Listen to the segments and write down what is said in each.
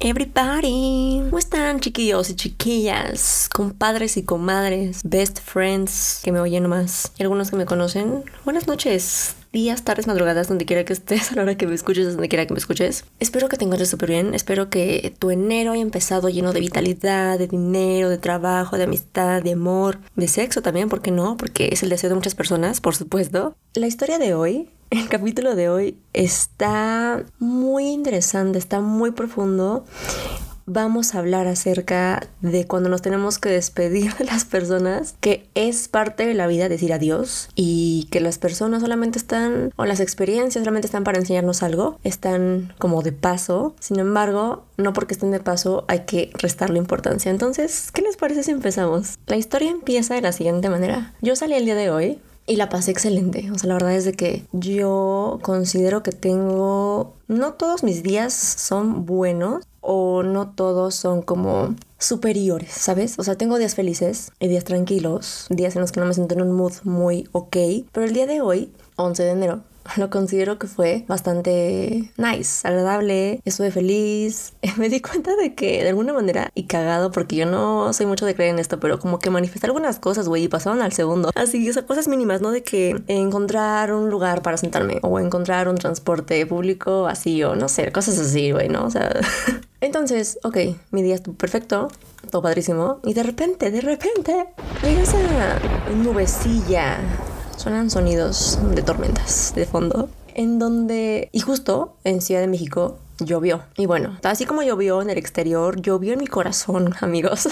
Everybody, ¿cómo están chiquillos y chiquillas, compadres y comadres, best friends que me oyen nomás. Y algunos que me conocen? Buenas noches, días, tardes, madrugadas, donde quiera que estés, a la hora que me escuches, donde quiera que me escuches. Espero que te encuentres súper bien, espero que tu enero haya empezado lleno de vitalidad, de dinero, de trabajo, de amistad, de amor, de sexo también, ¿por qué no? Porque es el deseo de muchas personas, por supuesto. La historia de hoy el capítulo de hoy está muy interesante, está muy profundo. Vamos a hablar acerca de cuando nos tenemos que despedir de las personas, que es parte de la vida decir adiós y que las personas solamente están, o las experiencias solamente están para enseñarnos algo, están como de paso. Sin embargo, no porque estén de paso hay que restarle importancia. Entonces, ¿qué les parece si empezamos? La historia empieza de la siguiente manera. Yo salí el día de hoy y la pasé excelente. O sea, la verdad es de que yo considero que tengo... No todos mis días son buenos o no todos son como superiores, ¿sabes? O sea, tengo días felices y días tranquilos, días en los que no me siento en un mood muy ok. Pero el día de hoy, 11 de enero, lo considero que fue bastante nice, agradable, estuve feliz. Me di cuenta de que de alguna manera, y cagado, porque yo no soy mucho de creer en esto, pero como que manifesté algunas cosas, güey, y pasaron al segundo. Así, esas cosas mínimas, ¿no? De que encontrar un lugar para sentarme o encontrar un transporte público así o no sé, cosas así, güey, ¿no? O sea... Entonces, ok, mi día estuvo perfecto, todo padrísimo, y de repente, de repente, llega esa nubecilla Suenan sonidos de tormentas de fondo. En donde, y justo en Ciudad de México, llovió. Y bueno, así como llovió en el exterior, llovió en mi corazón, amigos.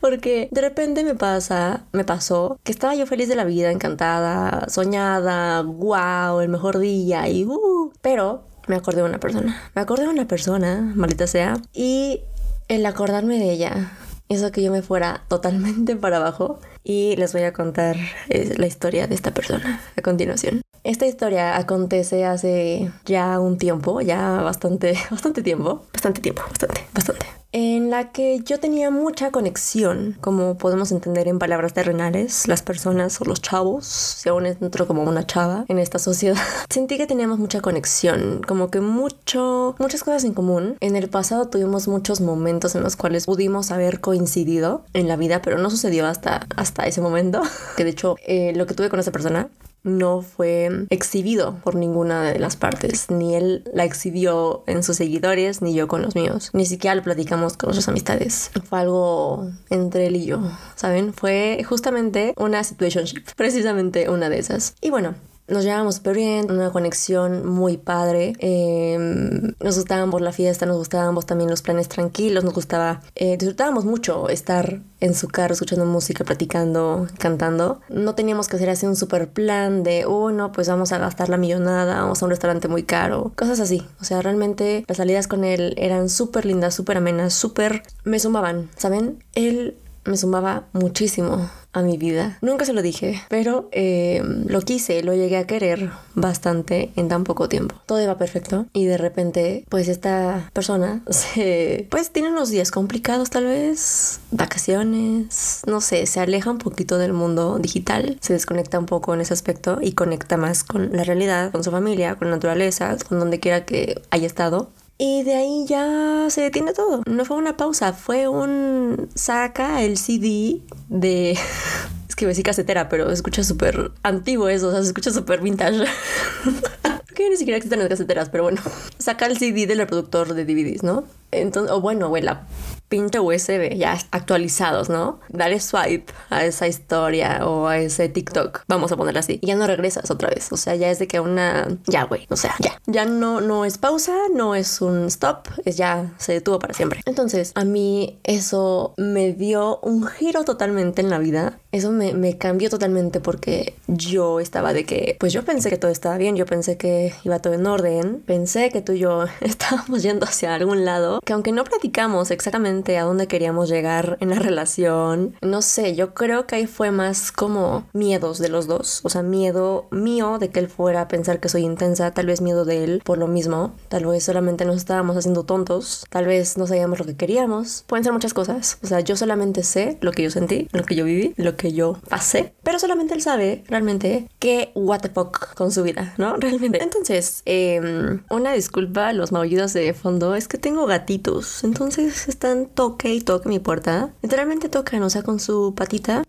Porque de repente me pasa, me pasó que estaba yo feliz de la vida, encantada, soñada, wow, el mejor día y uh, pero me acordé de una persona. Me acordé de una persona, maldita sea, y el acordarme de ella hizo que yo me fuera totalmente para abajo y les voy a contar eh, la historia de esta persona a continuación. Esta historia acontece hace ya un tiempo, ya bastante, bastante tiempo, bastante tiempo, bastante, bastante. En la que yo tenía mucha conexión, como podemos entender en palabras terrenales, las personas o los chavos, si aún entro como una chava en esta sociedad, sentí que teníamos mucha conexión, como que mucho, muchas cosas en común. En el pasado tuvimos muchos momentos en los cuales pudimos haber coincidido en la vida, pero no sucedió hasta, hasta ese momento, que de hecho eh, lo que tuve con esa persona no fue exhibido por ninguna de las partes. Ni él la exhibió en sus seguidores, ni yo con los míos. Ni siquiera lo platicamos con nuestras amistades. Fue algo entre él y yo, ¿saben? Fue justamente una situationship, precisamente una de esas. Y bueno, nos llevábamos súper bien, una conexión muy padre. Em, nos gustábamos la fiesta, nos gustaban también los planes tranquilos, nos gustaba, eh, disfrutábamos mucho estar en su carro escuchando música, platicando, cantando. No teníamos que hacer así un super plan de, oh no, pues vamos a gastar la millonada, vamos a un restaurante muy caro, cosas así. O sea, realmente las salidas con él eran súper lindas, súper amenas, súper... me sumaban, ¿saben? Él me sumaba muchísimo a mi vida. Nunca se lo dije, pero eh, lo quise, lo llegué a querer bastante en tan poco tiempo. Todo iba perfecto y de repente, pues esta persona se, pues tiene unos días complicados tal vez, vacaciones, no sé, se aleja un poquito del mundo digital, se desconecta un poco en ese aspecto y conecta más con la realidad, con su familia, con la naturaleza, con donde quiera que haya estado. Y de ahí ya se detiene todo. No fue una pausa, fue un saca el CD de... es que me decir casetera, pero escucha súper antiguo eso, o sea, se escucha súper vintage. que ni siquiera existen las caseteras, pero bueno. Saca el CD del reproductor de DVDs, ¿no? Entonces, o bueno, güey, la pinche USB ya actualizados, ¿no? Dale swipe a esa historia o a ese TikTok, vamos a ponerlo así, y ya no regresas otra vez. O sea, ya es de que una, ya, güey, o sea, ya, ya no, no es pausa, no es un stop, es ya se detuvo para siempre. Entonces, a mí eso me dio un giro totalmente en la vida. Eso me, me cambió totalmente porque yo estaba de que, pues yo pensé que todo estaba bien, yo pensé que iba todo en orden, pensé que tú y yo estábamos yendo hacia algún lado que aunque no platicamos exactamente a dónde queríamos llegar en la relación, no sé, yo creo que ahí fue más como miedos de los dos. O sea, miedo mío de que él fuera a pensar que soy intensa, tal vez miedo de él por lo mismo, tal vez solamente nos estábamos haciendo tontos, tal vez no sabíamos lo que queríamos. Pueden ser muchas cosas. O sea, yo solamente sé lo que yo sentí, lo que yo viví, lo que yo pasé, pero solamente él sabe realmente que what con su vida, ¿no? Realmente. Entonces, em, una disculpa los maullidos de fondo, es que tengo entonces están toque y toque mi puerta. Literalmente tocan, o sea, con su patita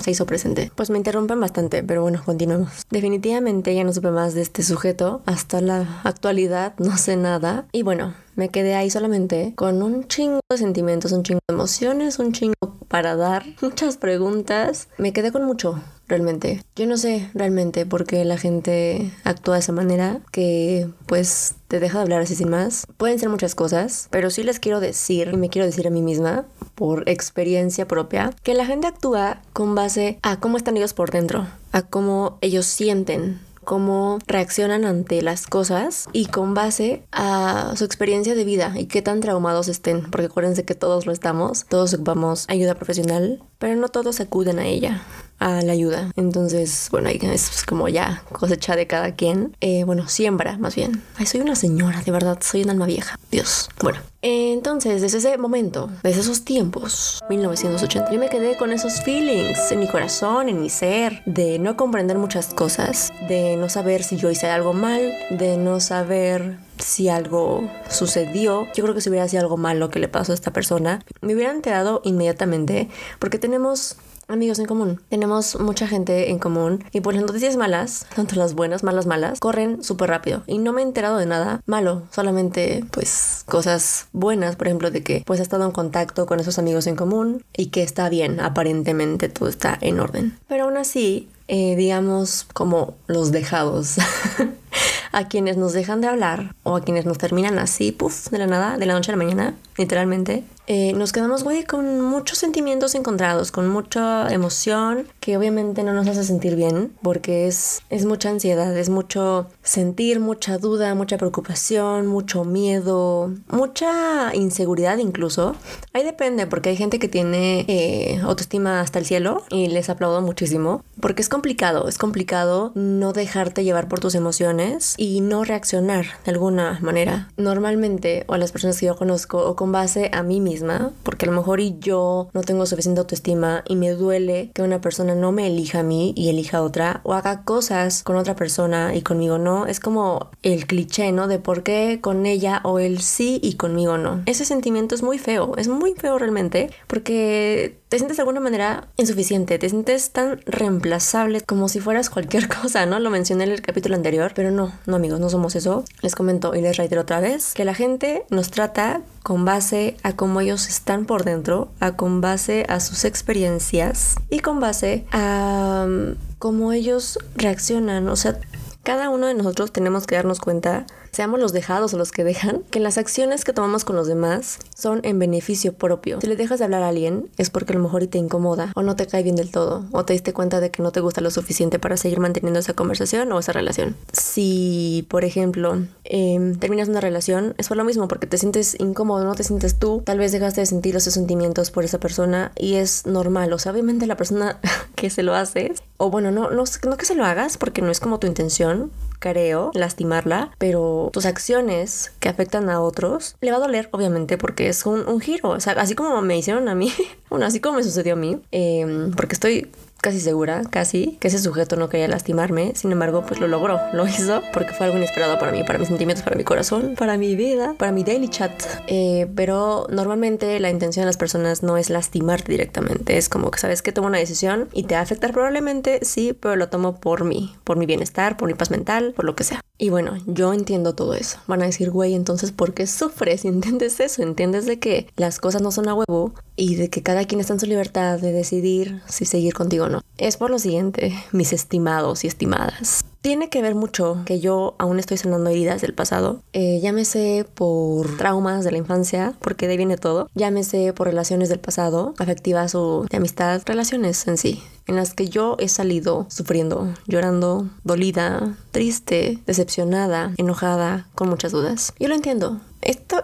se hizo presente. Pues me interrumpen bastante, pero bueno, continuemos. Definitivamente ya no supe más de este sujeto. Hasta la actualidad no sé nada. Y bueno, me quedé ahí solamente con un chingo de sentimientos, un chingo de emociones, un chingo para dar, muchas preguntas. Me quedé con mucho, realmente. Yo no sé realmente por qué la gente actúa de esa manera, que pues te deja de hablar así sin más. Pueden ser muchas cosas, pero sí les quiero decir, y me quiero decir a mí misma, por experiencia propia, que la gente actúa con base a cómo están ellos por dentro, a cómo ellos sienten cómo reaccionan ante las cosas y con base a su experiencia de vida y qué tan traumados estén, porque acuérdense que todos lo estamos, todos ocupamos ayuda profesional, pero no todos acuden a ella a la ayuda. Entonces, bueno, es como ya cosecha de cada quien. Eh, bueno, siembra más bien. Ay, soy una señora, de verdad, soy un alma vieja. Dios. Bueno, entonces, desde ese momento, desde esos tiempos, 1980, yo me quedé con esos feelings en mi corazón, en mi ser, de no comprender muchas cosas, de no saber si yo hice algo mal, de no saber si algo sucedió. Yo creo que si hubiera sido algo malo que le pasó a esta persona, me hubiera enterado inmediatamente porque tenemos amigos en común. Tenemos mucha gente en común y por las noticias malas, tanto las buenas, malas, malas, corren súper rápido. Y no me he enterado de nada malo, solamente pues cosas buenas, por ejemplo, de que pues ha estado en contacto con esos amigos en común y que está bien, aparentemente todo está en orden. Pero aún así, eh, digamos, como los dejados. a quienes nos dejan de hablar o a quienes nos terminan así, puff, de la nada, de la noche a la mañana, literalmente, eh, nos quedamos, güey, con muchos sentimientos encontrados, con mucha emoción que obviamente no nos hace sentir bien porque es, es mucha ansiedad, es mucho sentir, mucha duda, mucha preocupación, mucho miedo, mucha inseguridad incluso. Ahí depende porque hay gente que tiene eh, autoestima hasta el cielo y les aplaudo muchísimo porque es complicado, es complicado no dejarte llevar por tus emociones y no reaccionar de alguna manera. Normalmente, o a las personas que yo conozco, o con base a mí misma, porque a lo mejor y yo no tengo suficiente autoestima y me duele que una persona no me elija a mí y elija a otra, o haga cosas con otra persona y conmigo no, es como el cliché, ¿no? De por qué con ella o él sí y conmigo no. Ese sentimiento es muy feo, es muy feo realmente, porque te sientes de alguna manera insuficiente, te sientes tan reemplazable como si fueras cualquier cosa, ¿no? Lo mencioné en el capítulo anterior, pero no, no amigos, no somos eso. Les comento y les reitero otra vez que la gente nos trata con base a cómo ellos están por dentro, a con base a sus experiencias y con base a um, cómo ellos reaccionan. O sea, cada uno de nosotros tenemos que darnos cuenta seamos los dejados o los que dejan, que las acciones que tomamos con los demás son en beneficio propio. Si le dejas de hablar a alguien es porque a lo mejor y te incomoda o no te cae bien del todo o te diste cuenta de que no te gusta lo suficiente para seguir manteniendo esa conversación o esa relación. Si, por ejemplo, em, terminas una relación, es por lo mismo porque te sientes incómodo, no te sientes tú, tal vez dejaste de sentir esos sentimientos por esa persona y es normal. O sea, obviamente la persona que se lo hace, o bueno, no, no, no que se lo hagas porque no es como tu intención, creo, lastimarla, pero tus acciones que afectan a otros, le va a doler, obviamente, porque es un, giro. O sea, así como me hicieron a mí, bueno, así como me sucedió a mí, em, porque estoy casi segura, casi, que ese sujeto no quería lastimarme. Sin embargo, pues lo logró, lo hizo, porque fue algo inesperado para mí, para mis sentimientos, para mi corazón, para mi vida, para mi daily chat. Eh, pero normalmente la intención de las personas no es lastimarte directamente. Es como que sabes que tomo una decisión y te va a afectar probablemente, sí, pero lo tomo por mí, por mi bienestar, por mi paz mental, por lo que sea. Y bueno, yo entiendo todo eso. Van a decir, güey, entonces, ¿por qué sufres? ¿Entiendes eso? ¿Entiendes de que las cosas no son a huevo y de que cada quien está en su libertad de decidir si seguir contigo Es por lo siguiente, mis estimados y estimadas. Tiene que ver mucho que yo aún estoy sanando heridas del pasado. Eh, llámese por traumas de la infancia, porque de ahí viene todo. Llámese por relaciones del pasado, afectivas o de amistad, relaciones en sí, en las que yo he salido sufriendo, llorando, dolida, triste, decepcionada, enojada, con muchas dudas. Yo lo entiendo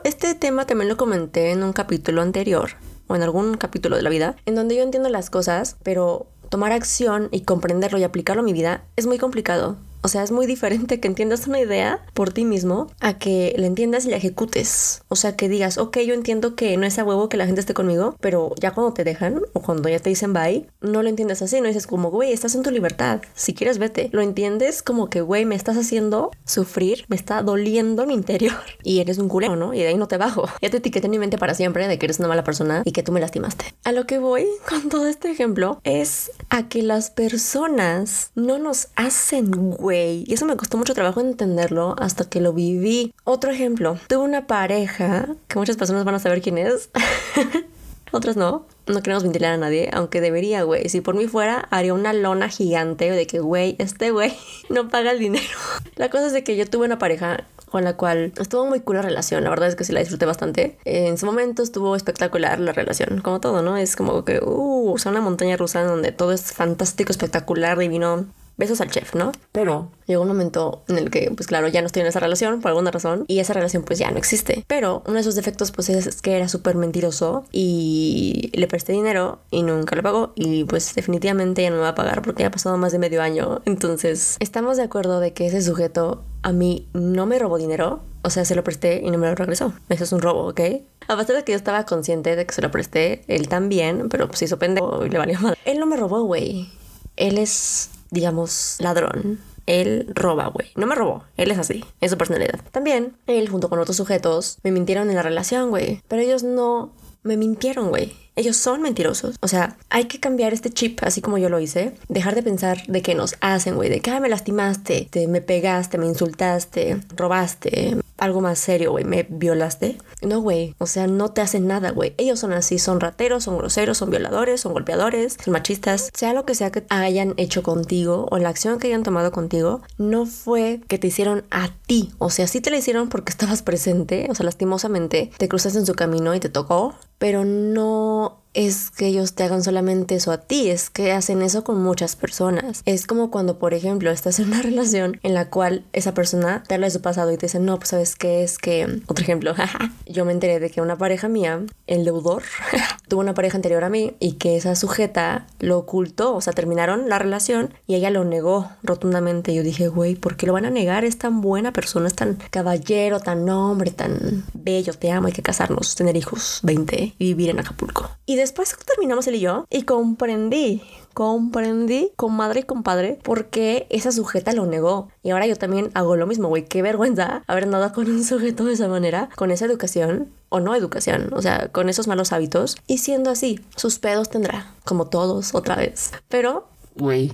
este tema también lo comenté en un capítulo anterior o en algún capítulo de la vida, en donde yo entiendo las cosas, pero tomar acción y comprenderlo y aplicarlo a mi vida es muy complicado. O sea, es muy diferente que entiendas una idea por ti mismo a que la entiendas y la ejecutes. O sea, que digas, ok, yo entiendo que no es a huevo que la gente esté conmigo, pero ya cuando te dejan o cuando ya te dicen bye, no lo entiendes así, no dices como, güey, estás en tu libertad. Si quieres, vete. Lo entiendes como que, güey, me estás haciendo sufrir, me está doliendo mi interior y eres un culero, ¿no? Y de ahí no te bajo. Ya te etiqueté en mi mente para siempre de que eres una mala persona y que tú me lastimaste. A lo que voy con todo este ejemplo es a que las personas no nos hacen güey y eso me costó mucho trabajo entenderlo hasta que lo viví. Otro ejemplo, tuve una pareja que muchas personas van a saber quién es. Otras no. No queremos ventilar a nadie, aunque debería, güey. Si por mí fuera, haría una lona gigante de que, güey, este güey no paga el dinero. La cosa es de que yo tuve una pareja con la cual estuvo muy cool la relación. La verdad es que sí la disfruté bastante. En su momento estuvo espectacular la relación, como todo, ¿no? Es como que, uh, o sea, una montaña rusa donde todo es fantástico, espectacular, divino besos al chef, ¿no? Pero llegó un momento en el que, pues claro, ya no estoy en esa relación por alguna razón y esa relación pues ya no existe. Pero uno de sus defectos pues es que era súper mentiroso y le presté dinero y nunca lo pagó y pues definitivamente ya no me va a pagar porque ya ha pasado más de medio año. Entonces, estamos de acuerdo de que ese sujeto a mí no me robó dinero, o sea, se lo presté y no me lo regresó. Eso es un robo, ¿ok? A pesar de que yo estaba consciente de que se lo presté, él también, pero pues hizo pendejo y le valió mal. Él no me robó, güey. Él es digamos, ladrón. Él roba, güey. No me robó. Él es así. Es su personalidad. También, él junto con otros sujetos me mintieron en la relación, güey. Pero ellos no me mintieron, güey. Ellos son mentirosos. O sea, hay que cambiar este chip, así como yo lo hice. Dejar de pensar de que nos hacen, güey. De que, ah, me lastimaste, te, me pegaste, me insultaste, robaste, algo más serio, güey, me violaste. No, güey, o sea, no te hacen nada, güey. Ellos son así, son rateros, son groseros, son violadores, son golpeadores, son machistas. Sea lo que sea que hayan hecho contigo o la acción que hayan tomado contigo, no fue que te hicieron a ti. O sea, sí te la hicieron porque estabas presente, o sea, lastimosamente te cruzaste en su camino y te tocó, pero no es que ellos te hagan solamente eso a ti, es que hacen eso con muchas personas. Es como cuando, por ejemplo, estás en una relación en la cual esa persona te habla de su pasado y te dice, no, pues sabes qué es que, otro ejemplo, yo me enteré de que una pareja mía, el deudor, tuvo una pareja anterior a mí y que esa sujeta lo ocultó, o sea, terminaron la relación y ella lo negó rotundamente. Yo dije, güey, ¿por qué lo van a negar? Es tan buena persona, es tan caballero, tan hombre, tan bello, te amo, hay que casarnos, tener hijos, 20 y vivir en Acapulco. Después terminamos él y yo y comprendí, comprendí con madre y compadre por qué esa sujeta lo negó. Y ahora yo también hago lo mismo, güey. Qué vergüenza haber nada con un sujeto de esa manera, con esa educación o no educación, o sea, con esos malos hábitos. Y siendo así, sus pedos tendrá, como todos, otra vez. Pero, güey,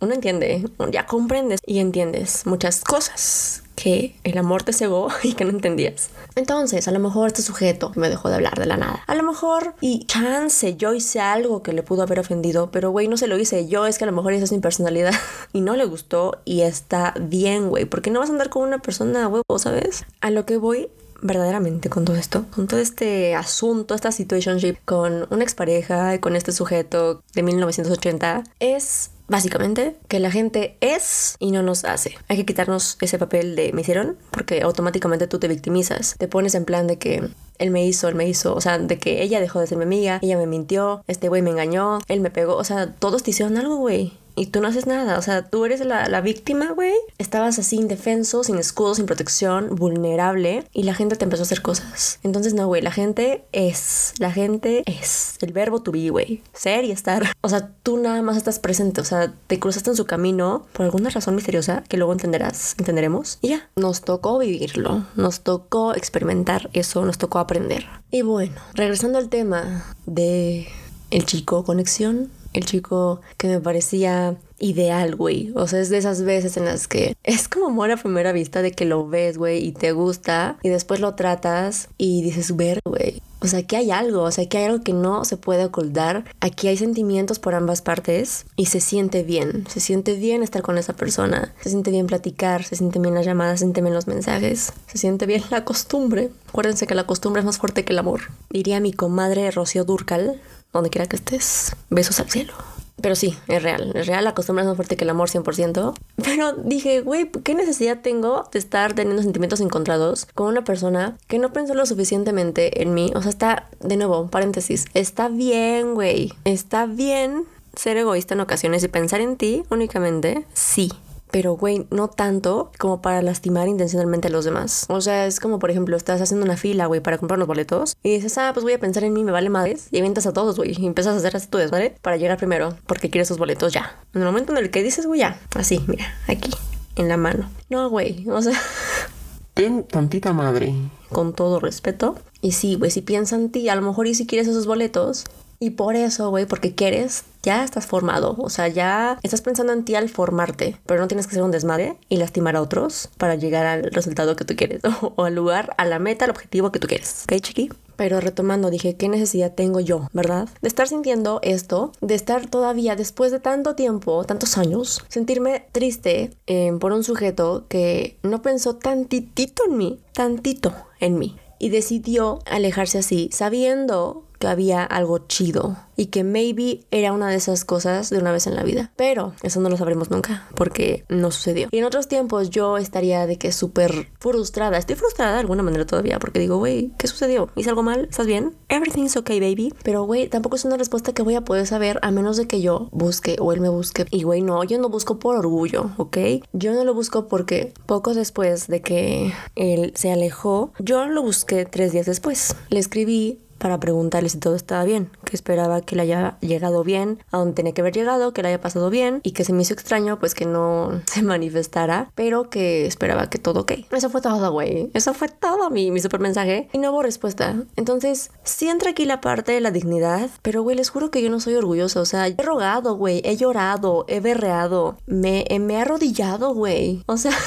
uno entiende, ya comprendes y entiendes muchas cosas que el amor te cegó y que no entendías. Entonces, a lo mejor este sujeto me dejó de hablar de la nada. A lo mejor, y chance, yo hice algo que le pudo haber ofendido, pero güey, no se lo hice yo, es que a lo mejor esa es mi personalidad y no le gustó y está bien, güey, porque no vas a andar con una persona huevo, ¿sabes? A lo que voy verdaderamente con todo esto, con todo este asunto, esta situationship con una expareja y con este sujeto de 1980, es básicamente que la gente es y no nos hace. Hay que quitarnos ese papel de me hicieron porque automáticamente tú te victimizas. Te pones en plan de que él me hizo, él me hizo, o sea, de que ella dejó de ser mi amiga, ella me mintió, este güey me engañó, él me pegó, o sea, todos te hicieron algo, güey y tú no haces nada. O sea, tú eres la, la víctima, güey. Estabas así indefenso, sin escudo, sin protección, vulnerable y la gente te empezó a hacer cosas. Entonces, no, güey, la gente es, la gente es el verbo to be, güey. Ser y estar. O sea, tú nada más estás presente. O sea, te cruzaste en su camino por alguna razón misteriosa que luego entenderás, entenderemos. Y ya, nos tocó vivirlo, nos tocó experimentar eso, nos tocó aprender. Y bueno, regresando al tema de el chico conexión el chico que me parecía ideal, güey. O sea, es de esas veces en las que es como amor a primera vista de que lo ves, güey, y te gusta, y después lo tratas y dices, ver, güey. O sea, que hay algo, o sea, que hay algo que no se puede ocultar. Aquí hay sentimientos por ambas partes y se siente bien. Se siente bien estar con esa persona. Se siente bien platicar, se siente bien las llamadas, se siente bien los mensajes. Se siente bien la costumbre. Acuérdense que la costumbre es más fuerte que el amor. Diría mi comadre Rocío Durcal, donde quiera que estés, besos al cielo. Pero sí, es real, es real, la costumbre es más fuerte que el amor 100%. Pero dije, güey, ¿qué necesidad tengo de estar teniendo sentimientos encontrados con una persona que no pensó lo suficientemente en mí? O sea, está, de nuevo, paréntesis, está bien, güey, está bien ser egoísta en ocasiones y pensar en ti únicamente, sí pero güey, no tanto como para lastimar intencionalmente a los demás. O sea, es como, por ejemplo, estás haciendo una fila, güey, para comprar unos boletos y dices, ah, pues voy a pensar en mí, me vale madres, y avientas a todos, güey, y empiezas a hacer así tu desmadre para llegar primero, porque quieres esos boletos ya. En el momento en el que dices, güey, ya, así, mira, aquí, en la mano. No, güey, o sea. Ten tantita madre. Con todo respeto. Y sí, güey, si piensan en ti, a lo mejor y si quieres esos boletos, y por eso, güey, porque quieres, ya estás formado. O sea, ya estás pensando en ti al formarte, pero no tienes que ser un desmadre y lastimar a otros para llegar al resultado que tú quieres o, al lugar, a la meta, al objetivo que tú quieres. ¿Ok, chiqui? Pero retomando, dije, ¿qué necesidad tengo yo, verdad? De estar sintiendo esto, de estar todavía después de tanto tiempo, tantos años, sentirme triste eh, por un sujeto que no pensó tantitito en mí, tantito en mí. Y decidió alejarse así, sabiendo que había algo chido y que maybe era una de esas cosas de una vez en la vida. Pero eso no lo sabremos nunca porque no sucedió. Y en otros tiempos yo estaría de que súper frustrada. Estoy frustrada de alguna manera todavía porque digo, güey, ¿qué sucedió? ¿Hice algo mal? ¿Estás bien? Everything's okay, baby. Pero, güey, tampoco es una respuesta que voy a poder saber a menos de que yo busque o él me busque. Y, güey, no, yo no busco por orgullo, ¿ok? Yo no lo busco porque poco después de que él se alejó, yo lo busqué tres días después. Le escribí para preguntarle si todo estaba bien, que esperaba que le haya llegado bien a donde tenía que haber llegado, que le haya pasado bien y que se me hizo extraño pues que no se manifestara, pero que esperaba que todo ok. Eso fue todo, güey. Eso fue todo mi, mi super mensaje y no hubo respuesta. Entonces, sí entra aquí la parte de la dignidad, pero güey, les juro que yo no soy orgullosa. O sea, he rogado, güey, he llorado, he berreado, me, me he arrodillado, güey. O sea...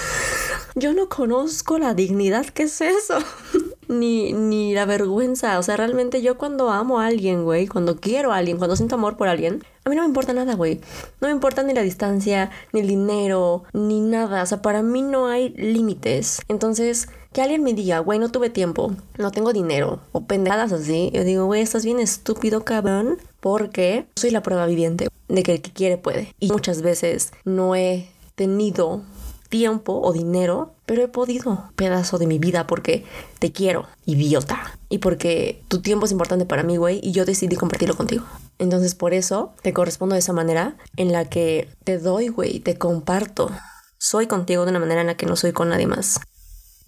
Yo no conozco la dignidad, ¿qué es eso? ni, ni la vergüenza. O sea, realmente yo cuando amo a alguien, güey, cuando quiero a alguien, cuando siento amor por alguien, a mí no me importa nada, güey. No me importa ni la distancia, ni el dinero, ni nada. O sea, para mí no hay límites. Entonces, que alguien me diga, güey, no tuve tiempo, no tengo dinero, o pendejadas así, yo digo, güey, estás bien estúpido, cabrón, porque soy la prueba viviente de que el que quiere puede. Y muchas veces no he tenido tiempo o dinero, pero he podido pedazo de mi vida porque te quiero, idiota. Y porque tu tiempo es importante para mí, güey, y yo decidí compartirlo contigo. Entonces por eso te correspondo de esa manera en la que te doy, güey, te comparto. Soy contigo de una manera en la que no soy con nadie más.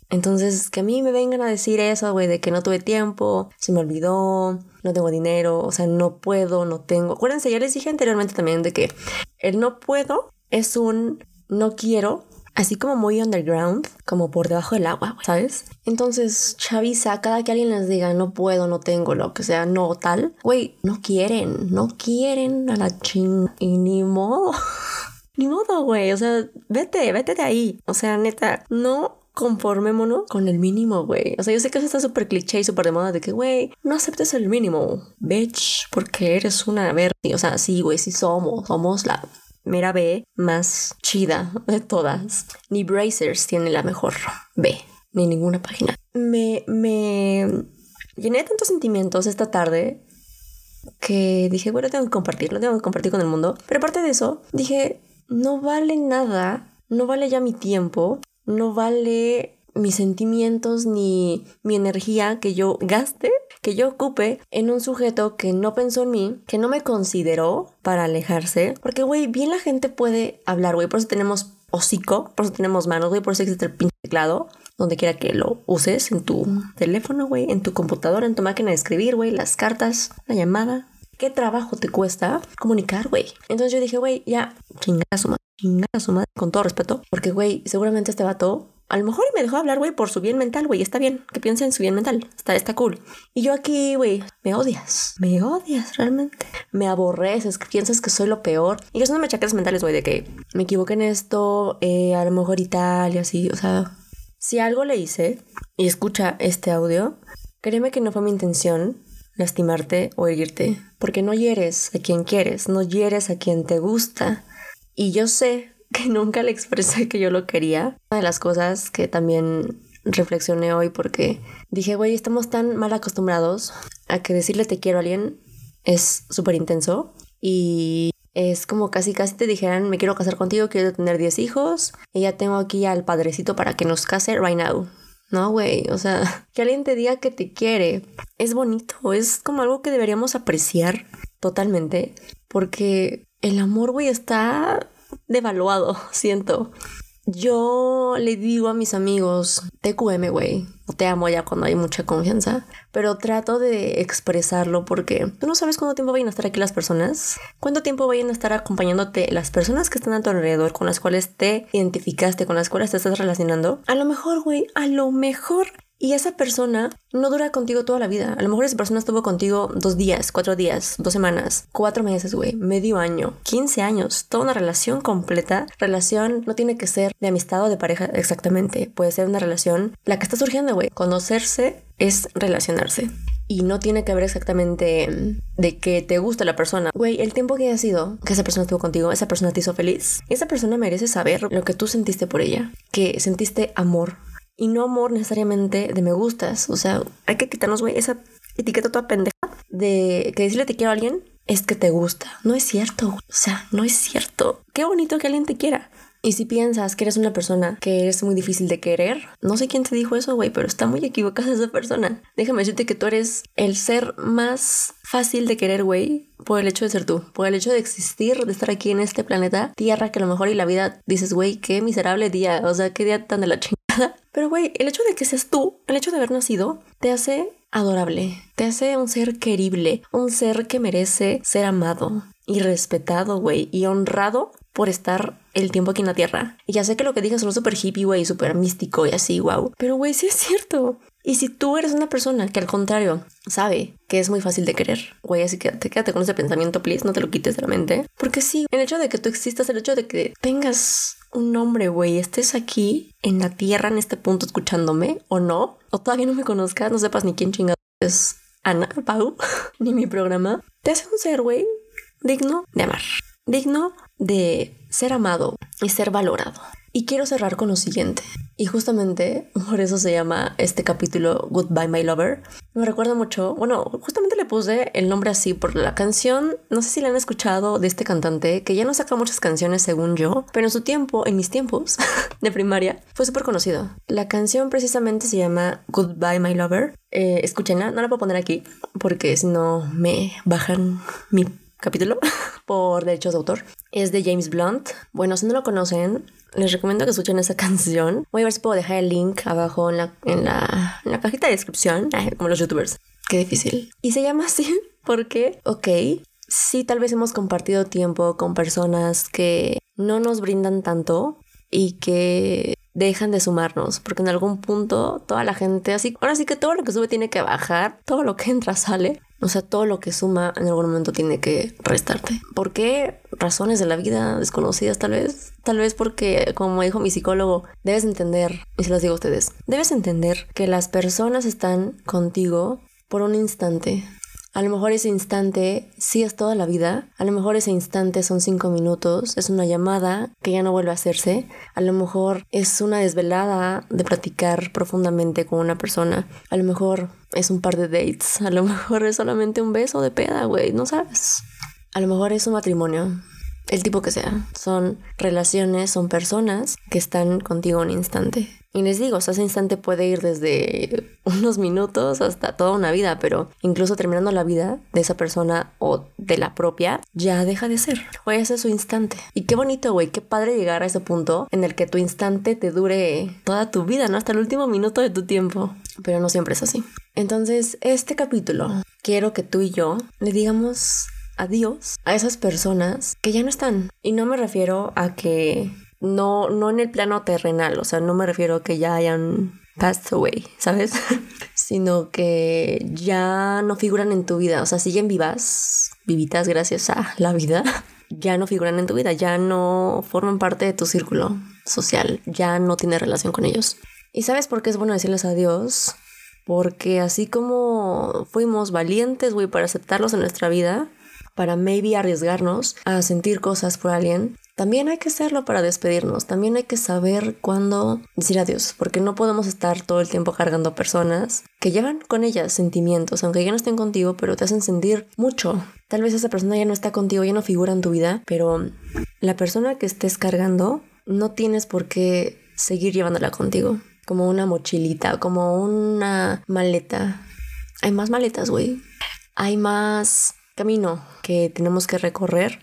Entonces, que a mí me vengan a decir eso, güey, de que no tuve tiempo, se me olvidó, no tengo dinero, o sea, no puedo, no tengo. Acuérdense, ya les dije anteriormente también de que el no puedo es un no quiero así como muy underground, como por debajo del agua, ¿sabes? Entonces, chaviza, cada que alguien les diga no puedo, no tengo, lo que sea, no tal, güey, no quieren, no quieren a la ching y ni modo. ni modo, güey, o sea, vete, vete de ahí. O sea, neta, no conformémonos con el mínimo, güey. O sea, yo sé que eso está súper cliché y súper de moda de que, güey, no aceptes el mínimo, bitch, porque eres una ver. O sea, sí, güey, sí somos, somos la mera B más chida de todas. Ni Brazers tiene la mejor B, ni ninguna página. Me, me llené de tantos sentimientos esta tarde que dije, bueno, tengo que compartirlo, tengo que compartir con el mundo. Pero aparte de eso, dije, no vale nada, no vale ya mi tiempo, no vale mis sentimientos ni mi energía que yo gaste que yo ocupe en un sujeto que no pensó en mí, que no me consideró para alejarse. Porque, güey, bien la gente puede hablar, güey. Por eso tenemos hocico, por eso tenemos manos, güey. Por eso existe el pinche teclado. Donde quiera que lo uses, en tu teléfono, güey, en tu computadora, en tu máquina de escribir, güey, las cartas, la llamada. ¿Qué trabajo te cuesta comunicar, güey? Entonces yo dije, güey, ya, chingada su madre, chingada su madre, con todo respeto. Porque, güey, seguramente este vato a lo mejor me dejó hablar, güey, por su bien mental, güey. Está bien, que piense en su bien mental. Está, está cool. Y yo aquí, güey, me odias. Me odias, realmente. Me aborreces, piensas que soy lo peor. Y que son me chaquetas mentales, güey, de que me equivoqué en esto, eh, a lo mejor y tal, y así. O sea, si algo le hice y escucha este audio, créeme que no fue mi intención lastimarte o herirte. Porque no hieres a quien quieres, no hieres a quien te gusta. Y yo sé que nunca le expresé que yo lo quería. Una de las cosas que también reflexioné hoy porque dije, güey, estamos tan mal acostumbrados a que decirle te quiero a alguien es súper intenso y Es como casi casi te dijeran, me quiero casar contigo, quiero tener 10 hijos y ya tengo aquí al padrecito para que nos case right now. No, güey, o sea, que alguien te diga que te quiere es bonito, es como algo que deberíamos apreciar totalmente, porque el amor, güey, está devaluado, siento. Yo le digo a mis amigos, TQM, güey, te amo ya cuando hay mucha confianza, pero trato de expresarlo porque tú no sabes cuánto tiempo vayan a estar aquí las personas, cuánto tiempo vayan a estar acompañándote las personas que están a tu alrededor, con las cuales te identificaste, con las cuales te estás relacionando. A lo mejor, güey, a lo mejor y esa persona no dura contigo toda la vida. A lo mejor esa persona estuvo contigo dos días, cuatro días, dos semanas, cuatro meses, güey, medio año, 15 años, toda una relación completa. Relación no tiene que ser de amistad o de pareja exactamente. Puede ser una relación, la que está surgiendo, güey. Conocerse es relacionarse. Y no tiene que ver exactamente mm, de que te gusta la persona. Güey, el tiempo que ha sido que esa persona estuvo contigo, esa persona te hizo feliz. Esa persona merece saber lo que tú sentiste por ella. Que sentiste amor, y no amor necesariamente de me gustas. O sea, hay que quitarnos, güey, esa etiqueta toda pendeja de que decirle te quiero a alguien es que te gusta. No es cierto, O sea, no es cierto. Qué bonito que alguien te quiera. Y si piensas que eres una persona que eres muy difícil de querer, no sé quién te dijo eso, güey, pero está muy equivocada esa persona. Déjame decirte que tú eres el ser más fácil de querer, güey, por el hecho de ser tú, por el hecho de existir, de estar aquí en este planeta Tierra, que a lo mejor y la vida dices, güey, qué miserable día, o sea, qué día tan de la chingada. Pero, güey, el hecho de que seas tú, el hecho de haber nacido, te hace adorable, te hace un ser querible, un ser que merece ser amado y respetado, güey, y honrado por estar el tiempo aquí en la Tierra. Y ya sé que lo que dije es súper hippie, güey, súper místico y así, wow. Pero, güey, sí es cierto. Y si tú eres una persona que al contrario sabe que es muy fácil de querer, güey, así que te quédate con ese pensamiento, please, no te lo quites de la mente. Porque sí, el hecho de que tú existas, el hecho de que tengas un nombre, güey, estés aquí en la tierra en este punto escuchándome o no, o todavía no me conozcas, no sepas ni quién chingado es Ana Pau, ni mi programa, te hace un ser, güey, digno de amar, digno de ser amado y ser valorado. Y quiero cerrar con lo siguiente. Y justamente por eso se llama este capítulo Goodbye My Lover. Me recuerda mucho, bueno, justamente le puse el nombre así por la canción, no sé si la han escuchado de este cantante, que ya no saca muchas canciones según yo, pero en su tiempo, en mis tiempos de primaria, fue súper conocido. La canción precisamente se llama Goodbye My Lover. Eh, escúchenla, no la puedo poner aquí porque si no me bajan mi capítulo por derechos de autor. Es de James Blunt. Bueno, si no lo conocen, les recomiendo que escuchen esa canción. Voy a ver si puedo dejar el link abajo en la, en la, en la cajita de descripción, como los youtubers. Qué difícil. Y se llama así porque, ok, sí, tal vez hemos compartido tiempo con personas que no nos brindan tanto y que dejan de sumarnos, porque en algún punto toda la gente, así, ahora sí que todo lo que sube tiene que bajar, todo lo que entra sale, o sea, todo lo que suma en algún momento tiene que restarte. ¿Por qué? Razones de la vida desconocidas tal vez. Tal vez porque, como dijo mi psicólogo, debes entender, y se los digo a ustedes, debes entender que las personas están contigo por un instante, a lo mejor ese instante sí es toda la vida. A lo mejor ese instante son cinco minutos. Es una llamada que ya no vuelve a hacerse. A lo mejor es una desvelada de platicar profundamente con una persona. A lo mejor es un par de dates. A lo mejor es solamente un beso de peda, güey. No sabes. A lo mejor es un matrimonio el tipo que sea. Son relaciones, son personas que están contigo un instante. Y les digo, ese instante puede ir desde unos minutos hasta toda una vida, pero incluso terminando la vida de esa persona o de la propia, ya deja de ser. O ese es su instante. Y qué bonito, güey, qué padre llegar a ese punto en el que tu instante te dure toda tu vida, ¿no? Hasta el último minuto de tu tiempo. Pero no siempre es así. Entonces, este capítulo, quiero que tú y yo le digamos adiós a esas personas que ya no están. Y no me refiero a que no, no en el plano terrenal, o sea, no me refiero a que ya hayan passed away, ¿sabes? Sino que ya no figuran en tu vida, o sea, siguen vivas, vivitas gracias a la vida, ya no figuran en tu vida, ya no forman parte de tu círculo social, ya no tienes relación con ellos. ¿Y sabes por qué es bueno decirles adiós? Porque así como fuimos valientes, güey, para aceptarlos en nuestra vida, para maybe arriesgarnos a sentir cosas por alguien, también hay que hacerlo para despedirnos, también hay que saber cuándo decir adiós, porque no podemos estar todo el tiempo cargando personas que llevan con ellas sentimientos, aunque ya no estén contigo, pero te hacen sentir mucho. Tal vez esa persona ya no está contigo, ya no figura en tu vida, pero la persona que estés cargando no tienes por qué seguir llevándola contigo, como una mochilita, como una maleta. Hay más maletas, güey. Hay más camino que tenemos que recorrer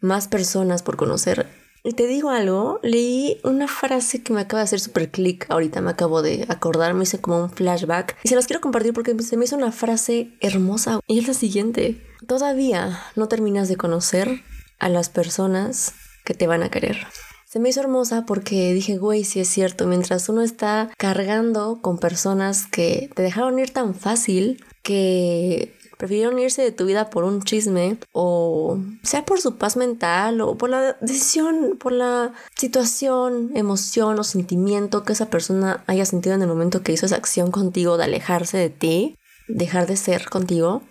más personas por conocer. Y te digo algo, leí una frase que me acaba de hacer súper clic ahorita, me acabo de acordar, me hice como un flashback y se las quiero compartir porque se me hizo una frase hermosa y es la siguiente, todavía no terminas de conocer a las personas que te van a querer. Se me hizo hermosa porque dije, güey, si es cierto, mientras uno está cargando con personas que te dejaron ir tan fácil, que prefirieron irse de tu vida por un chisme o sea por su paz mental o por la decisión, por la situación, emoción o sentimiento que esa persona haya sentido en el momento que hizo esa acción contigo de alejarse de ti, dejar de ser contigo.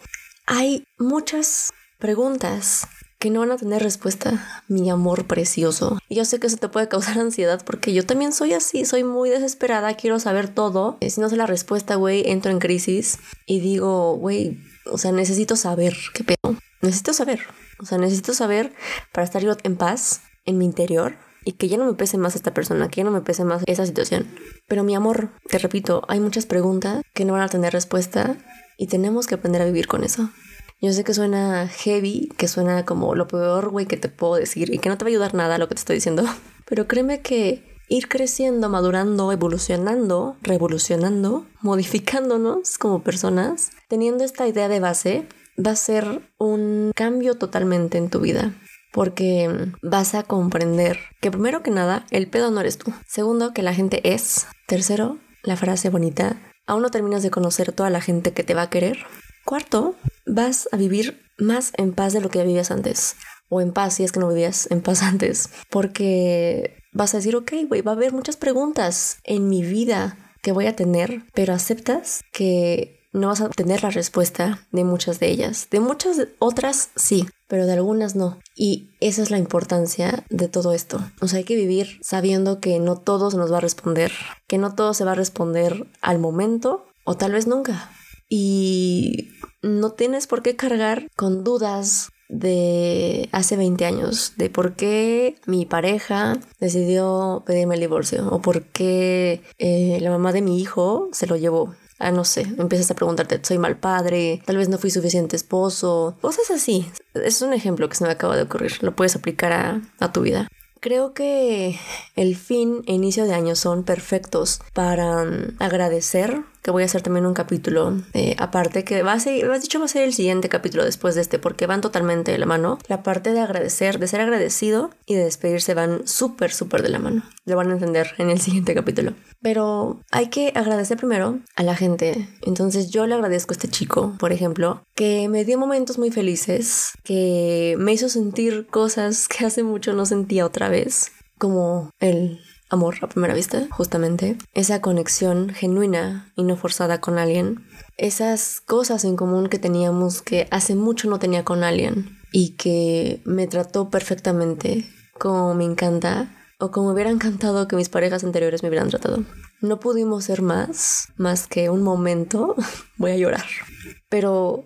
Hay muchas preguntas que no van a tener respuesta, mi amor precioso. Y yo sé que eso te puede causar ansiedad porque yo también soy así, soy muy desesperada, quiero saber todo. Si no sé la respuesta, güey, entro en crisis y digo, güey, o sea, necesito saber qué pedo. Necesito saber. O sea, necesito saber para estar yo en paz en mi interior y que ya no me pese más esta persona, que ya no me pese más esa situación. Pero mi amor, te repito, hay muchas preguntas que no van a tener respuesta y tenemos que aprender a vivir con eso. Yo sé que suena heavy, que suena como lo peor, güey, que te puedo decir y que no te va a ayudar nada lo que te estoy diciendo, pero créeme que ir creciendo, madurando, evolucionando, revolucionando, modificándonos como personas, teniendo esta idea de base, va a ser un cambio totalmente en tu vida. Porque vas a comprender que primero que nada, el pedo no eres tú. Segundo, que la gente es. Tercero, la frase bonita, aún no terminas de conocer toda la gente que te va a querer. Cuarto, vas a vivir más en paz de lo que vivías antes. O en paz si es que no vivías en paz antes. Porque vas a decir, ok, güey, va a haber muchas preguntas en mi vida que voy a tener, pero aceptas que no vas a tener la respuesta de muchas de ellas. De muchas otras sí, pero de algunas no. Y esa es la importancia de todo esto. O sea, hay que vivir sabiendo que no todo se nos va a responder, que no todo se va a responder al momento o tal vez nunca. Y no tienes por qué cargar con dudas, de hace 20 años, de por qué mi pareja decidió pedirme el divorcio o por qué eh, la mamá de mi hijo se lo llevó. Ah, no sé, empiezas a preguntarte, soy mal padre, tal vez no fui suficiente esposo, cosas así. Es un ejemplo que se me acaba de ocurrir, lo puedes aplicar a, a tu vida. Creo que el fin e inicio de año son perfectos para mm, agradecer que voy a hacer también un capítulo eh, aparte que va a ser, has dicho va a ser el siguiente capítulo después de este porque van totalmente de la mano. La parte de agradecer, de ser agradecido y de despedirse van súper, súper de la mano. Lo van a entender en el siguiente capítulo. Pero hay que agradecer primero a la gente. Entonces yo le agradezco a este chico, por ejemplo, que me dio momentos muy felices, que me hizo sentir cosas que hace mucho no sentía otra vez, como el amor a primera vista, justamente, esa conexión genuina y no forzada con alguien, esas cosas en común que teníamos que hace mucho no tenía con alguien y que me trató perfectamente como me encanta o como hubiera encantado que mis parejas anteriores me hubieran tratado. No pudimos ser más, más que un momento, voy a llorar, pero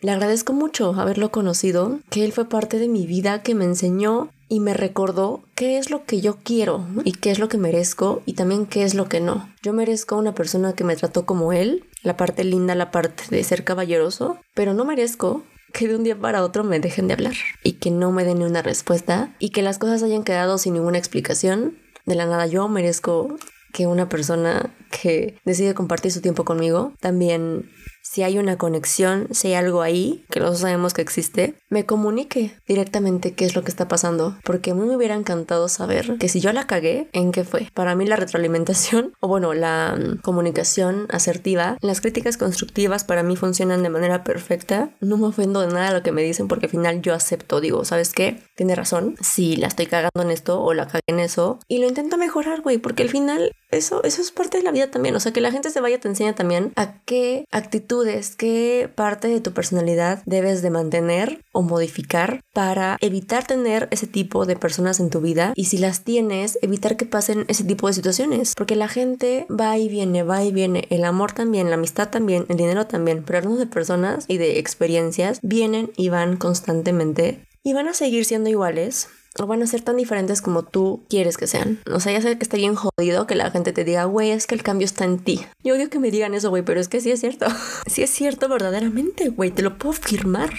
le agradezco mucho haberlo conocido, que él fue parte de mi vida, que me enseñó y me recordó qué es lo que yo quiero y qué es lo que merezco y también qué es lo que no. Yo merezco una persona que me trató como él, la parte linda, la parte de ser caballeroso, pero no merezco que de un día para otro me dejen de hablar y que no me den ni una respuesta y que las cosas hayan quedado sin ninguna explicación. De la nada yo merezco que una persona que decide compartir su tiempo conmigo también si hay una conexión, si hay algo ahí, que los sabemos que existe, me comunique directamente qué es lo que está pasando, porque a mí me hubiera encantado saber que si yo la cagué, ¿en qué fue? Para mí la retroalimentación, o bueno, la mm, comunicación asertiva, las críticas constructivas para mí funcionan de manera perfecta, no me ofendo de nada lo que me dicen porque al final yo acepto, digo, ¿sabes qué? Tiene razón, si la estoy cagando en esto o la cagué en eso, y lo intento mejorar, güey, porque al final eso, eso es parte de la vida también, o sea, que la gente se vaya te enseña también a qué actitud actitudes, qué parte de tu personalidad debes de mantener o modificar para evitar tener ese tipo de personas en tu vida. Y si las tienes, evitar que pasen ese tipo de situaciones. Porque la gente va y viene, va y viene, el amor también, la amistad también, el dinero también, pero hablando de personas y de experiencias, vienen y van constantemente y van a seguir siendo iguales o van a ser tan diferentes como tú quieres que sean. O sea, ya sé que está bien jodido que la gente te diga, güey, es que el cambio está en ti. Yo odio que me digan eso, güey, pero es que sí es cierto. sí es cierto verdaderamente, güey, te lo puedo firmar.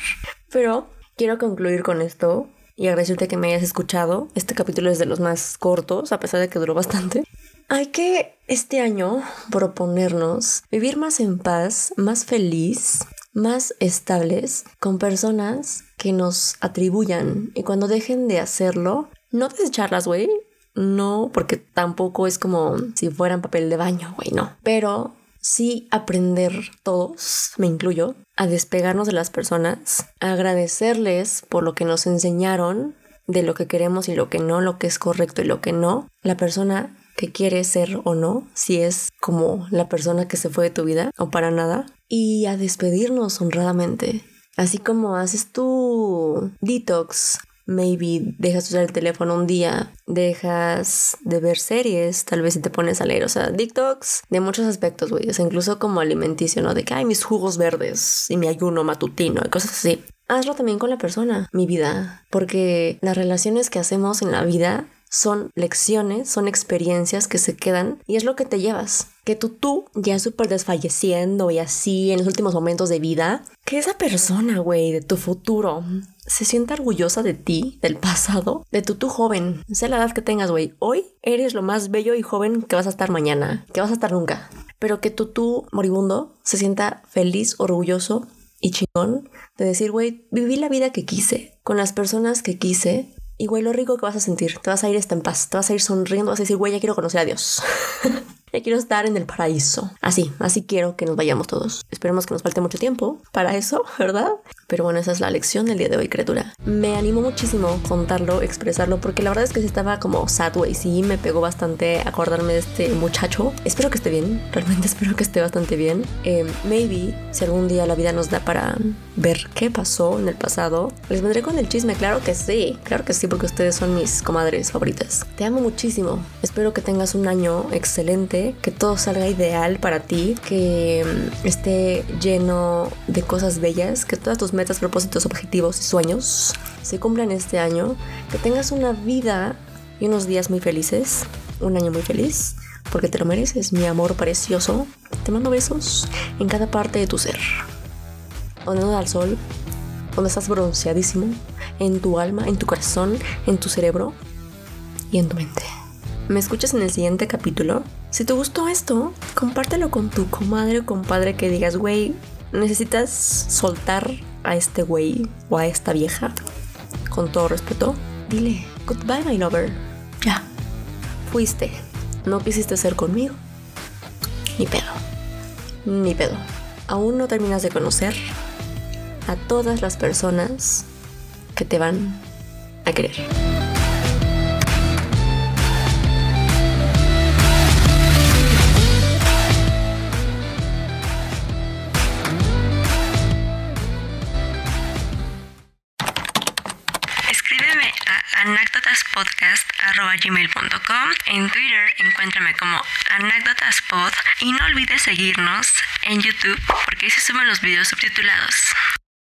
Pero quiero concluir con esto y agradecerte que me hayas escuchado. Este capítulo es de los más cortos, a pesar de que duró bastante. Hay que este año proponernos vivir más en paz, más feliz, más estables, con personas que nos atribuyan y cuando dejen de hacerlo, no desecharlas, güey. No, porque tampoco es como si fueran papel de baño, güey, no. Pero sí aprender todos, me incluyo, a despegarnos de las personas, agradecerles por lo que nos enseñaron, de lo que queremos y lo que no, lo que es correcto y lo que no. La persona que quiere ser o no, si es como la persona que se fue de tu vida o para nada, y a despedirnos honradamente. Así como haces tu detox, maybe dejas de usar el teléfono un día, dejas de ver series, tal vez si te pones a leer, o sea, detox de muchos aspectos, güey, o sea, incluso como alimenticio, ¿no? De que hay mis jugos verdes y mi ayuno matutino y cosas así. Hazlo también con la persona, mi vida, porque las relaciones que hacemos en la vida son lecciones, son experiencias que se quedan y es lo que te llevas. Que tú, tú, ya súper desfalleciendo y así en los últimos momentos de vida, que esa persona, güey, de tu futuro, se sienta orgullosa de ti, del pasado, de tu tú joven, sea la edad que tengas, güey. Hoy eres lo más bello y joven que vas a estar mañana, que vas a estar nunca. Pero que tu tú moribundo se sienta feliz, orgulloso y chingón de decir, güey, viví la vida que quise, con las personas que quise, y güey, lo rico que vas a sentir, te vas a ir en paz, te vas a ir sonriendo, vas a decir, güey, ya quiero conocer a Dios. ya quiero estar en el paraíso. Así, así quiero que nos vayamos todos. Esperemos que nos falte mucho tiempo para eso, ¿verdad? Pero bueno, esa es la lección del día de hoy, criatura. Me animó muchísimo contarlo, expresarlo, porque la verdad es que sí estaba como sad, güey. Sí, me pegó bastante acordarme de este muchacho. Espero que esté bien, realmente espero que esté bastante bien. Eh, maybe, si algún día la vida nos da para ver qué pasó en el pasado, les vendré con el chisme, claro que sí, claro que sí, porque ustedes son mis comadres favoritas. Te amo muchísimo. Espero que tengas un año excelente, que todo salga ideal para ti, que mm, esté lleno de cosas bellas, que todas tus metas, propósitos, objetivos y sueños se cumplan este año, que tengas una vida y unos días muy felices, un año muy feliz, porque te lo mereces, mi amor precioso. Te mando besos en cada parte de tu ser. Da el sol, donde estás bronceadísimo, en tu alma, en tu corazón, en tu cerebro y en tu mente. ¿Me escuchas en el siguiente capítulo? Si te gustó esto, compártelo con tu comadre o compadre que digas, güey, necesitas soltar a este güey o a esta vieja, con todo respeto, dile, goodbye my lover. Ya, fuiste, no quisiste ser conmigo. Ni pedo, ni pedo. Aún no terminas de conocer a todas las personas que te van a querer. anécdotaspodcast.gmail.com En Twitter encuéntrame como anécdotaspod y no olvides seguirnos en YouTube porque ahí se suben los videos subtitulados.